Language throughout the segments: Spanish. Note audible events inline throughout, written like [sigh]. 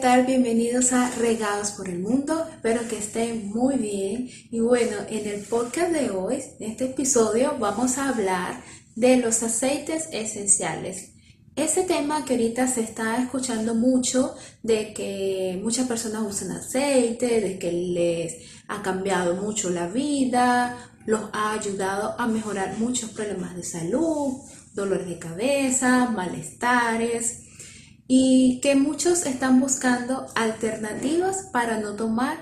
tal? Bienvenidos a Regados por el Mundo. Espero que estén muy bien. Y bueno, en el podcast de hoy, en este episodio, vamos a hablar de los aceites esenciales. Ese tema que ahorita se está escuchando mucho, de que muchas personas usan aceite, de que les ha cambiado mucho la vida, los ha ayudado a mejorar muchos problemas de salud, dolores de cabeza, malestares y que muchos están buscando alternativas para no tomar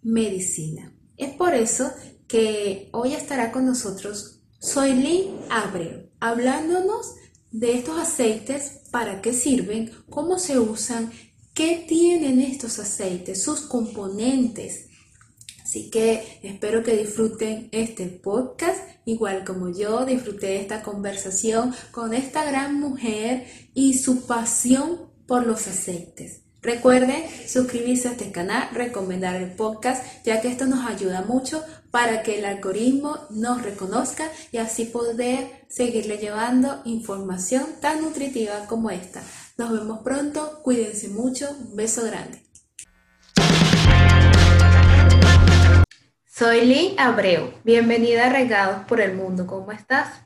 medicina. Es por eso que hoy estará con nosotros Soylin Abreu, hablándonos de estos aceites, para qué sirven, cómo se usan, qué tienen estos aceites, sus componentes. Así que espero que disfruten este podcast, igual como yo disfruté esta conversación con esta gran mujer y su pasión por los aceites. Recuerden suscribirse a este canal, recomendar el podcast, ya que esto nos ayuda mucho para que el algoritmo nos reconozca y así poder seguirle llevando información tan nutritiva como esta. Nos vemos pronto, cuídense mucho, un beso grande. Soy Lee Abreu, bienvenida a Regados por el Mundo, ¿cómo estás?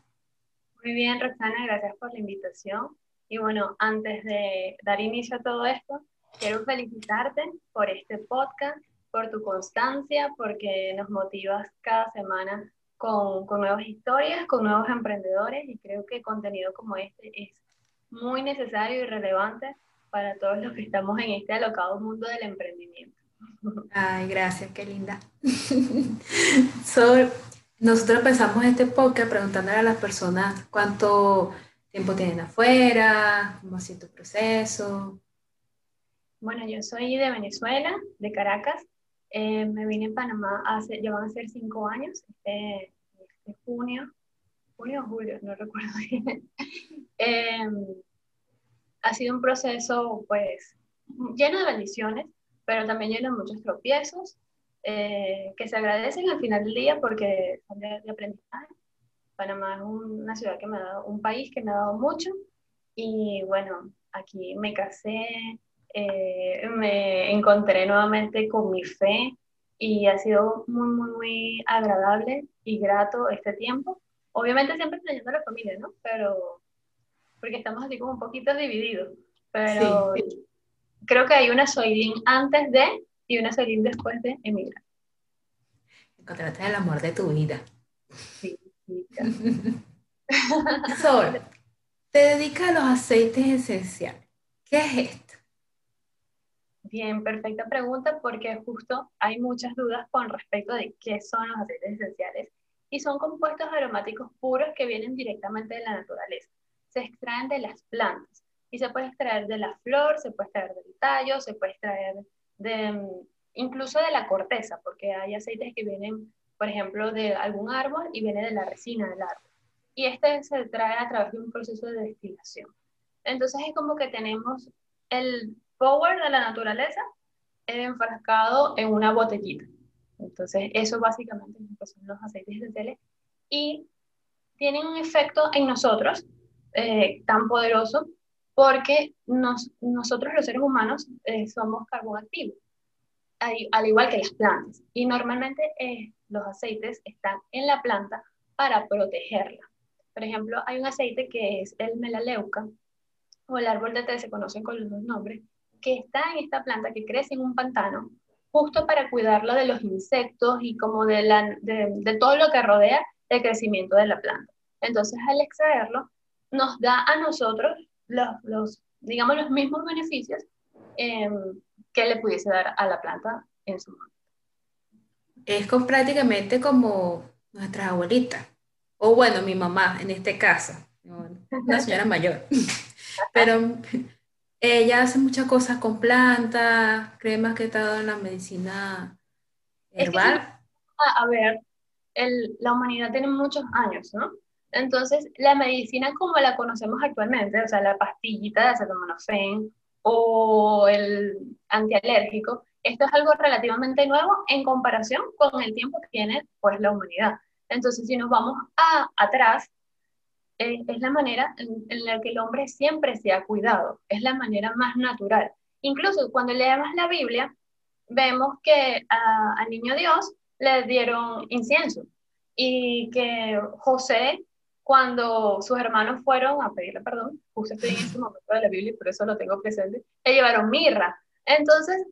Muy bien, Roxana, gracias por la invitación. Y bueno, antes de dar inicio a todo esto, quiero felicitarte por este podcast, por tu constancia, porque nos motivas cada semana con, con nuevas historias, con nuevos emprendedores y creo que contenido como este es muy necesario y relevante para todos los que estamos en este alocado mundo del emprendimiento. [laughs] Ay, gracias, qué linda. [laughs] nosotros pensamos este podcast preguntándole a las personas cuánto tiempo tienen afuera? ¿Cómo ha sido tu proceso? Bueno, yo soy de Venezuela, de Caracas. Eh, me vine en Panamá hace, ya van a ser cinco años, este, este junio, junio o julio, no recuerdo [laughs] bien. Em, ha sido un proceso, pues, lleno de bendiciones, pero también lleno de muchos tropiezos eh, que se agradecen al final del día porque son de aprendizaje Panamá es una ciudad que me ha dado, un país que me ha dado mucho y bueno, aquí me casé, eh, me encontré nuevamente con mi fe y ha sido muy, muy, muy agradable y grato este tiempo. Obviamente siempre extrañando a la familia, ¿no? Pero, porque estamos así como un poquito divididos, pero creo que hay una Soylin antes de y una Soylin después de emigrar. Encontraste el amor de tu vida. Sí. [laughs] Sol, te dedica a los aceites esenciales. ¿Qué es esto? Bien, perfecta pregunta porque justo hay muchas dudas con respecto de qué son los aceites esenciales y son compuestos aromáticos puros que vienen directamente de la naturaleza. Se extraen de las plantas y se puede extraer de la flor, se puede extraer del tallo, se puede extraer de incluso de la corteza, porque hay aceites que vienen por ejemplo, de algún árbol y viene de la resina del árbol. Y este se trae a través de un proceso de destilación. Entonces es como que tenemos el power de la naturaleza enfrascado en una botellita. Entonces eso básicamente son los aceites esenciales y tienen un efecto en nosotros eh, tan poderoso porque nosotros los seres humanos eh, somos carbón activo, al, igual que las plantas. Y normalmente eh, los aceites están en la planta para protegerla. Por ejemplo, hay un aceite que es el melaleuca, o el árbol de té, se conocen con los dos nombres, que está en esta planta que crece en un pantano, justo para cuidarlo de los insectos y como de, la, de, todo lo que rodea el crecimiento de la planta. Entonces, al extraerlo, nos da a nosotros los, los digamos, los mismos beneficios em, que le pudiese dar a la planta en su momento es prácticamente como nuestras abuelitas, o bueno, mi mamá en este caso, una señora mayor, [laughs] pero ella hace muchas cosas con plantas, cremas que está en la medicina herbal. a ver, la humanidad tiene muchos años, ¿no? Entonces, la medicina como la conocemos actualmente, o sea, la pastillita de acetaminofén o el antialérgico, esto es algo relativamente nuevo en comparación con el tiempo que tiene pues, la humanidad. Entonces, si nos vamos a, atrás, eh, es la manera en, la que el hombre siempre se ha cuidado, es la manera más natural. Incluso cuando leemos la Biblia, vemos que al niño Dios le dieron incienso y que José, cuando sus hermanos fueron a pedirle perdón, justo estoy en ese momento de la Biblia y por eso lo tengo presente, le llevaron mirra. Entonces,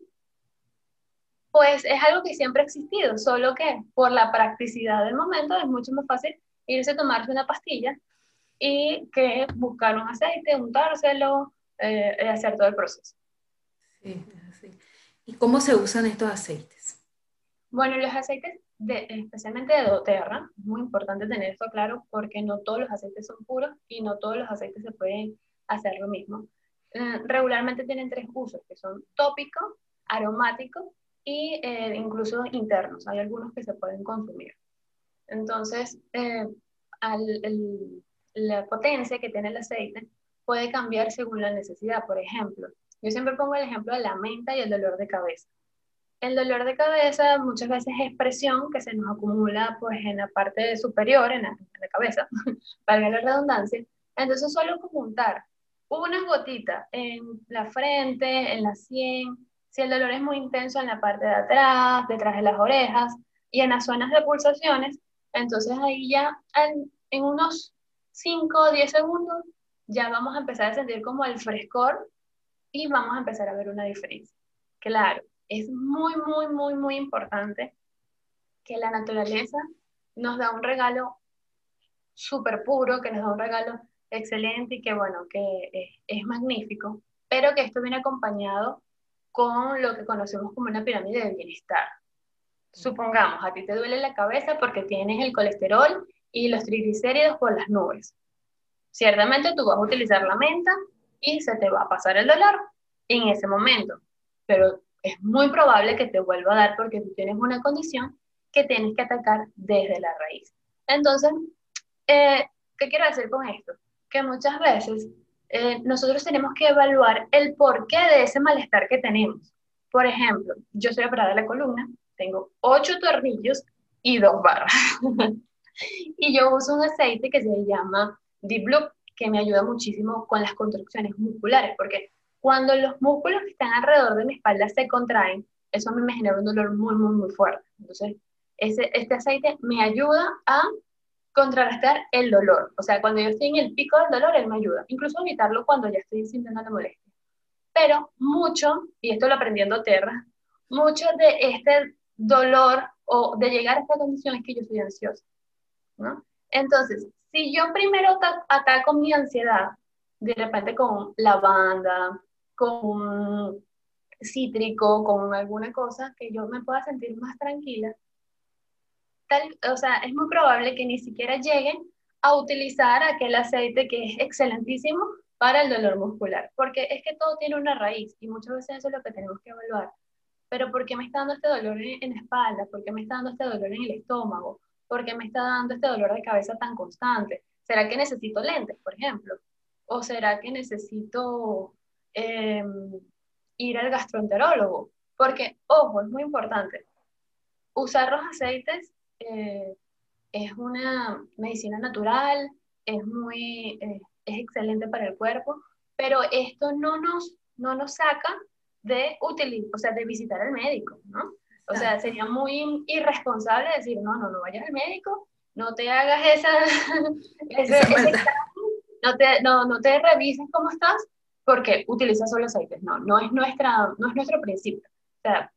pues es algo que siempre ha existido, solo que por la practicidad del momento es mucho más fácil irse a tomarse una pastilla y que buscar un aceite, untárselo, eh, hacer todo el proceso. Sí, sí. ¿Y cómo se usan estos aceites? Bueno, los aceites, especialmente de doTERRA, es muy importante tener esto claro porque no todos los aceites son puros y no todos los aceites se pueden hacer lo mismo. Eh, regularmente tienen tres usos, que son tópico, aromático y eh, incluso internos. Hay algunos que se pueden consumir. Entonces, eh, la potencia que tiene el aceite puede cambiar según la necesidad. Por ejemplo, yo siempre pongo el ejemplo de la menta y el dolor de cabeza. El dolor de cabeza muchas veces es presión que se nos acumula pues, en la parte superior, en la, en cabeza, [laughs] para la redundancia. Entonces, solo como untar una gotita en la frente, en la sien, si el dolor es muy intenso en la parte de atrás, detrás de las orejas y en las zonas de pulsaciones, entonces ahí ya en, unos 5 o 10 segundos ya vamos a empezar a sentir como el frescor y vamos a empezar a ver una diferencia. Claro, es muy, muy, muy, muy importante que la naturaleza nos da un regalo súper puro, que nos da un regalo excelente y que bueno, que es, es magnífico, pero que esto viene acompañado con lo que conocemos como una pirámide de bienestar. Supongamos, a ti te duele la cabeza porque tienes el colesterol y los triglicéridos por las nubes. Ciertamente tú vas a utilizar la menta y se te va a pasar el dolor en ese momento, pero es muy probable que te vuelva a dar porque tú tienes una condición que tienes que atacar desde la raíz. Entonces, eh, ¿qué quiero decir con esto? Que muchas veces eh, nosotros tenemos que evaluar el porqué de ese malestar que tenemos. Por ejemplo, yo soy operada de la columna, tengo ocho tornillos y dos barras. [laughs] y yo uso un aceite que se llama Deep Loop, que me ayuda muchísimo con las contracciones musculares, porque cuando los músculos que están alrededor de mi espalda se contraen, eso a mí me genera un dolor muy, muy, muy fuerte. Entonces, ese, este aceite me ayuda a contrarrestar el dolor. O sea, cuando yo estoy en el pico del dolor, él me ayuda. Incluso evitarlo cuando ya estoy sintiendo la molestia. Pero mucho, y esto lo aprendiendo Terra, mucho de este dolor o de llegar a esta condición es que yo soy ansiosa. ¿no? Entonces, si yo primero ataco mi ansiedad, de repente con lavanda, con cítrico, con alguna cosa que yo me pueda sentir más tranquila, o sea, es muy probable que ni siquiera lleguen a utilizar aquel aceite que es excelentísimo para el dolor muscular, porque es que todo tiene una raíz y muchas veces eso es lo que tenemos que evaluar. Pero ¿por qué me está dando este dolor en, la espalda? ¿Por qué me está dando este dolor en el estómago? ¿Por qué me está dando este dolor de cabeza tan constante? ¿Será que necesito lentes, por ejemplo? ¿O será que necesito em, ir al gastroenterólogo? Porque, ojo, es muy importante, usar los aceites eh, es una medicina natural, es muy, eh, es excelente para el cuerpo, pero esto no nos, no nos saca de utilizar, o sea, de visitar al médico, ¿no? O sea, sería muy irresponsable decir, no, no, no vayas al médico, no te hagas esa, [laughs] no, te, no, no te revises cómo estás, porque utilizas solo aceites. No, no es, nuestra, no es nuestro principio. O sea,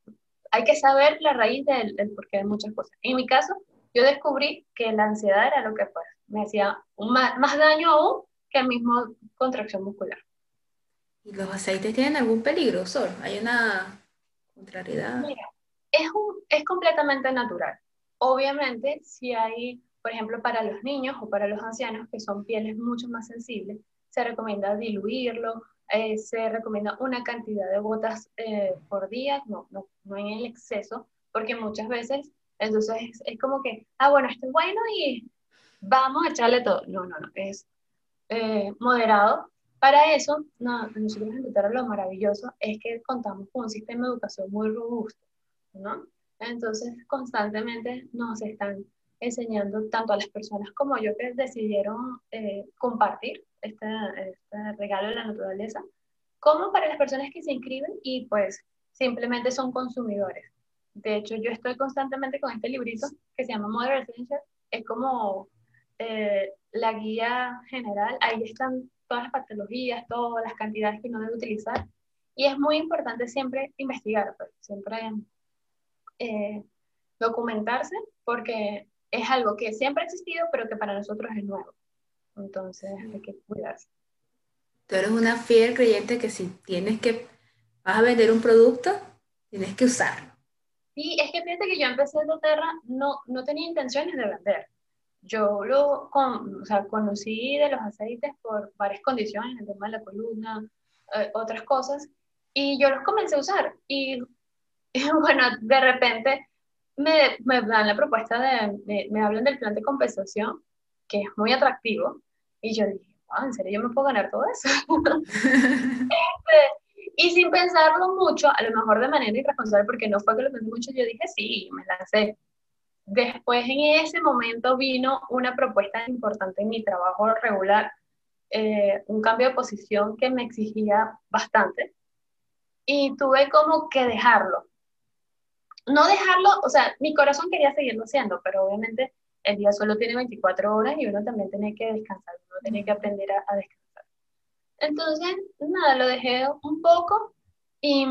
hay que saber la raíz del, porqué de muchas cosas. En mi caso, yo descubrí que la ansiedad era lo que pues, me hacía más, más daño aún que el mismo contracción muscular. ¿Y los aceites tienen algún peligro, Sol? ¿Hay una contrariedad? Mira, es, un, es completamente natural. Obviamente, si hay, por ejemplo, para los niños o para los ancianos, que son pieles mucho más sensibles, se recomienda diluirlo, eh, se recomienda una cantidad de gotas eh, por día, no, no, no en el exceso, porque muchas veces, entonces es, como que, ah, bueno, esto es bueno y vamos a echarle todo. No, no, no, es eh, moderado. Para eso, no, nosotros en lo maravilloso es que contamos con un sistema de educación muy robusto, ¿no? Entonces, constantemente nos están enseñando tanto a las personas como yo que decidieron compartir este, este regalo de la naturaleza, como para las personas que se inscriben y pues simplemente son consumidores. De hecho, yo estoy constantemente con este librito que se llama Mother Essential. Es como eh, la guía general. Ahí están todas las patologías, todas las cantidades que uno debe utilizar. Y es muy importante siempre investigar, pues, siempre eh, documentarse, porque es algo que siempre ha existido, pero que para nosotros es nuevo. Entonces hay que cuidarse. Tú eres una fiel creyente que si tienes que, vas a vender un producto, tienes que usarlo. Sí, es que fíjate que yo empecé en doTERRA, no, no tenía intenciones de vender. Yo lo con, o sea, conocí de los aceites por varias condiciones, el tema de la columna, eh, otras cosas, y yo los comencé a usar. Y, [laughs] bueno, de repente me, me, dan la propuesta de, me hablan del plan de compensación, que es muy atractivo, y yo dije, wow, ¿en serio yo me puedo ganar todo eso? [laughs] este, y sin pensarlo mucho, a lo mejor de manera irresponsable, porque no fue que lo pensé mucho, yo dije sí, me lancé. Después en ese momento vino una propuesta importante en mi trabajo regular, eh, un cambio de posición que me exigía bastante y tuve como que dejarlo. No dejarlo, o sea, mi corazón quería seguirlo haciendo, pero obviamente el día solo tiene 24 horas y uno también tiene que descansar, uno tiene que aprender a descansar. Entonces, nada, lo dejé un poco y,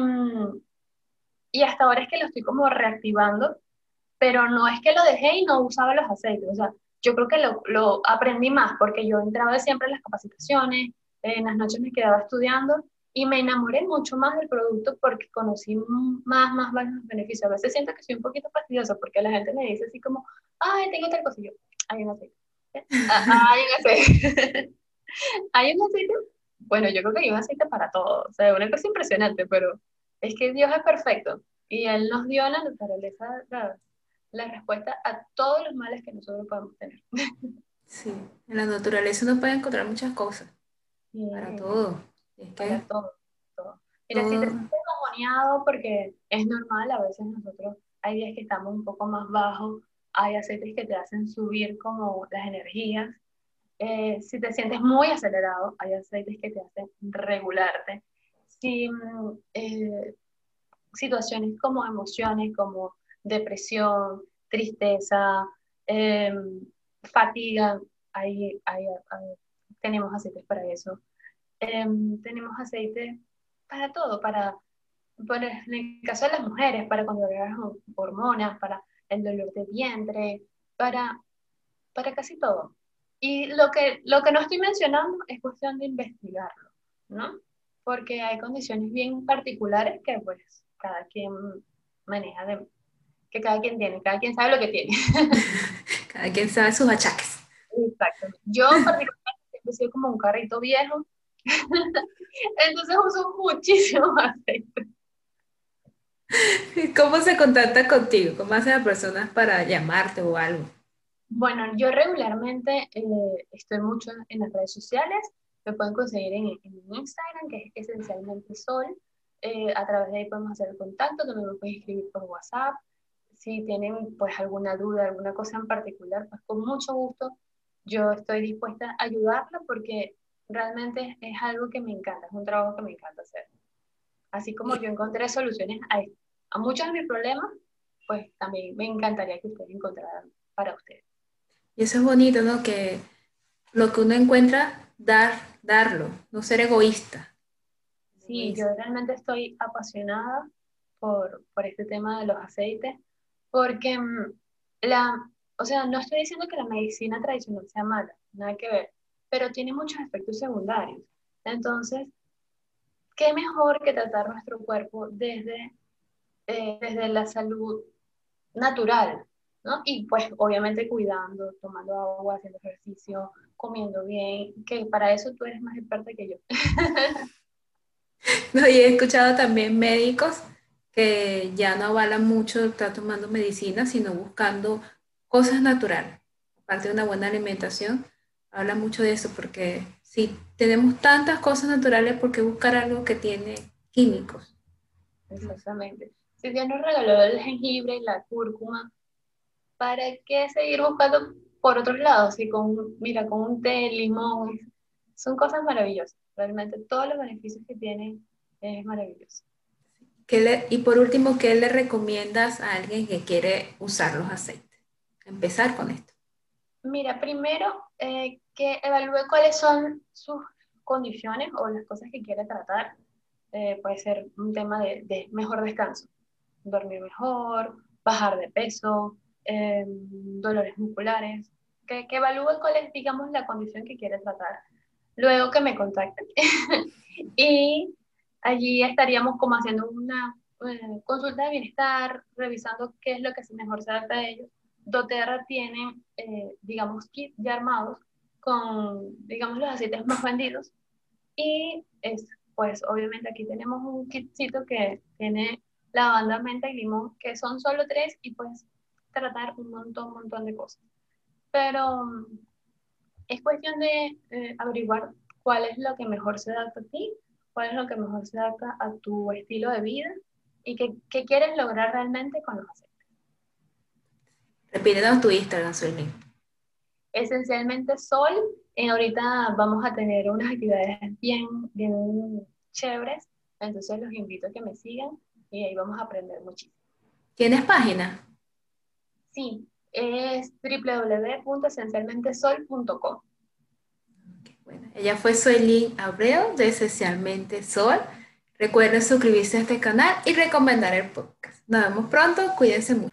y hasta ahora es que lo estoy como reactivando, pero no es que lo dejé y no usaba los aceites, o sea, yo creo que lo, lo aprendí más porque yo entraba siempre en las capacitaciones, en las noches me quedaba estudiando y me enamoré mucho más del producto porque conocí más, más, más beneficios. A veces siento que soy un poquito fastidiosa porque la gente me dice así como, ay, tengo tal cosa, yo, hay un aceite. [laughs] Ah, hay un aceite. hay un aceite bueno, yo creo que hay un aceite para todo. O sea, una cosa impresionante, pero es que Dios es perfecto y Él nos dio la naturaleza, la, la respuesta a todos los males que nosotros podemos tener. Sí, en la naturaleza uno puede encontrar muchas cosas. Para todo. para todo, todo. Mira, si te sientes porque es normal, a veces nosotros hay días que estamos un poco más bajos, hay aceites que te hacen subir como las energías, eh, si te sientes muy acelerado, hay aceites que te hacen regularte. Si mm, eh, situaciones como emociones, como depresión, tristeza, em, fatiga, ahí, tenemos aceites para eso. Em, tenemos aceites para todo, para, en el caso de las mujeres, para controlar hormonas, para el dolor de vientre, para, para casi todo. Y lo que, lo que no estoy mencionando es cuestión de investigarlo, ¿no? Porque hay condiciones bien particulares que pues cada quien maneja, de, que cada quien tiene, cada quien sabe lo que tiene. [laughs] cada quien sabe sus achaques. Exacto. Yo particularmente siempre soy como un carrito viejo, [laughs] entonces uso muchísimo [laughs] aceite. [laughs] ¿Cómo se contacta contigo? ¿Cómo hacen las personas para llamarte o algo? Bueno, yo regularmente eh, estoy mucho en las redes sociales. Me pueden conseguir en, Instagram, que es esencialmente Sol. Eh, a través de ahí podemos hacer contacto. También me pueden escribir por WhatsApp. Si tienen pues alguna duda, alguna cosa en particular, pues con mucho gusto yo estoy dispuesta a ayudarla porque realmente es algo que me encanta, es un trabajo que me encanta hacer. Así como yo encontré soluciones a, a muchos de mis problemas, pues también me encantaría que ustedes encontraran para ustedes. Y eso es bonito, ¿no? Que lo que uno encuentra, dar, darlo, no ser egoísta. Sí, yo realmente estoy apasionada por, por este tema de los aceites, porque mm, la, o sea, no estoy diciendo que la medicina tradicional sea mala, nada que ver, pero tiene muchos efectos secundarios. Entonces, ¿qué mejor que tratar nuestro cuerpo desde, eh, desde la salud natural? ¿no? Y pues obviamente cuidando, tomando agua, haciendo ejercicio, comiendo bien, que para eso tú eres más experta que yo. [laughs] no, y he escuchado también médicos que ya no avalan mucho estar tomando medicina, sino buscando cosas naturales. Aparte de una buena alimentación, habla mucho de eso, porque si tenemos tantas cosas naturales, ¿por qué buscar algo que tiene químicos? Exactamente. Si Dios nos regaló el jengibre y la cúrcuma, ¿para qué seguir buscando por otros lados? Y con, mira, con un té, limón, son cosas maravillosas. Realmente todos los beneficios que tiene es maravilloso. y por último, ¿qué le recomiendas a alguien que quiere usar los aceites? Empezar con esto. Mira, primero eh, que evalúe cuáles son sus condiciones o las cosas que quiere tratar. Eh, puede ser un tema de, mejor descanso, dormir mejor, bajar de peso, em, dolores musculares, que, que evalúe cuál es, digamos, la condición que quiere tratar. Luego que me contacten. [laughs] y allí estaríamos como haciendo una eh, consulta de bienestar, revisando qué es lo que mejor se adapta a ellos. doTERRA tiene, eh, digamos, kits ya armados con, digamos, los aceites más vendidos. Y es, pues, obviamente aquí tenemos un kitcito que tiene lavanda, menta y limón, que son solo tres y puedes tratar un montón, un montón de cosas. Pero mm, es cuestión de eh, averiguar cuál es lo que mejor se adapta a ti, cuál es lo que mejor se adapta a tu estilo de vida y qué, qué quieres lograr realmente con los aceites. Repítenos tu Instagram, Sueli esencialmente sol. Y ahorita vamos a tener unas actividades bien, bien chéveres, entonces los invito a que me sigan y ahí vamos a aprender muchísimo. ¿Tienes página? Sí, es www.esencialmentesol.com. Bueno, ella fue Sueli Abreu de Esencialmente Sol. Recuerden suscribirse a este canal y recomendar el podcast. Nos vemos pronto, cuídense mucho.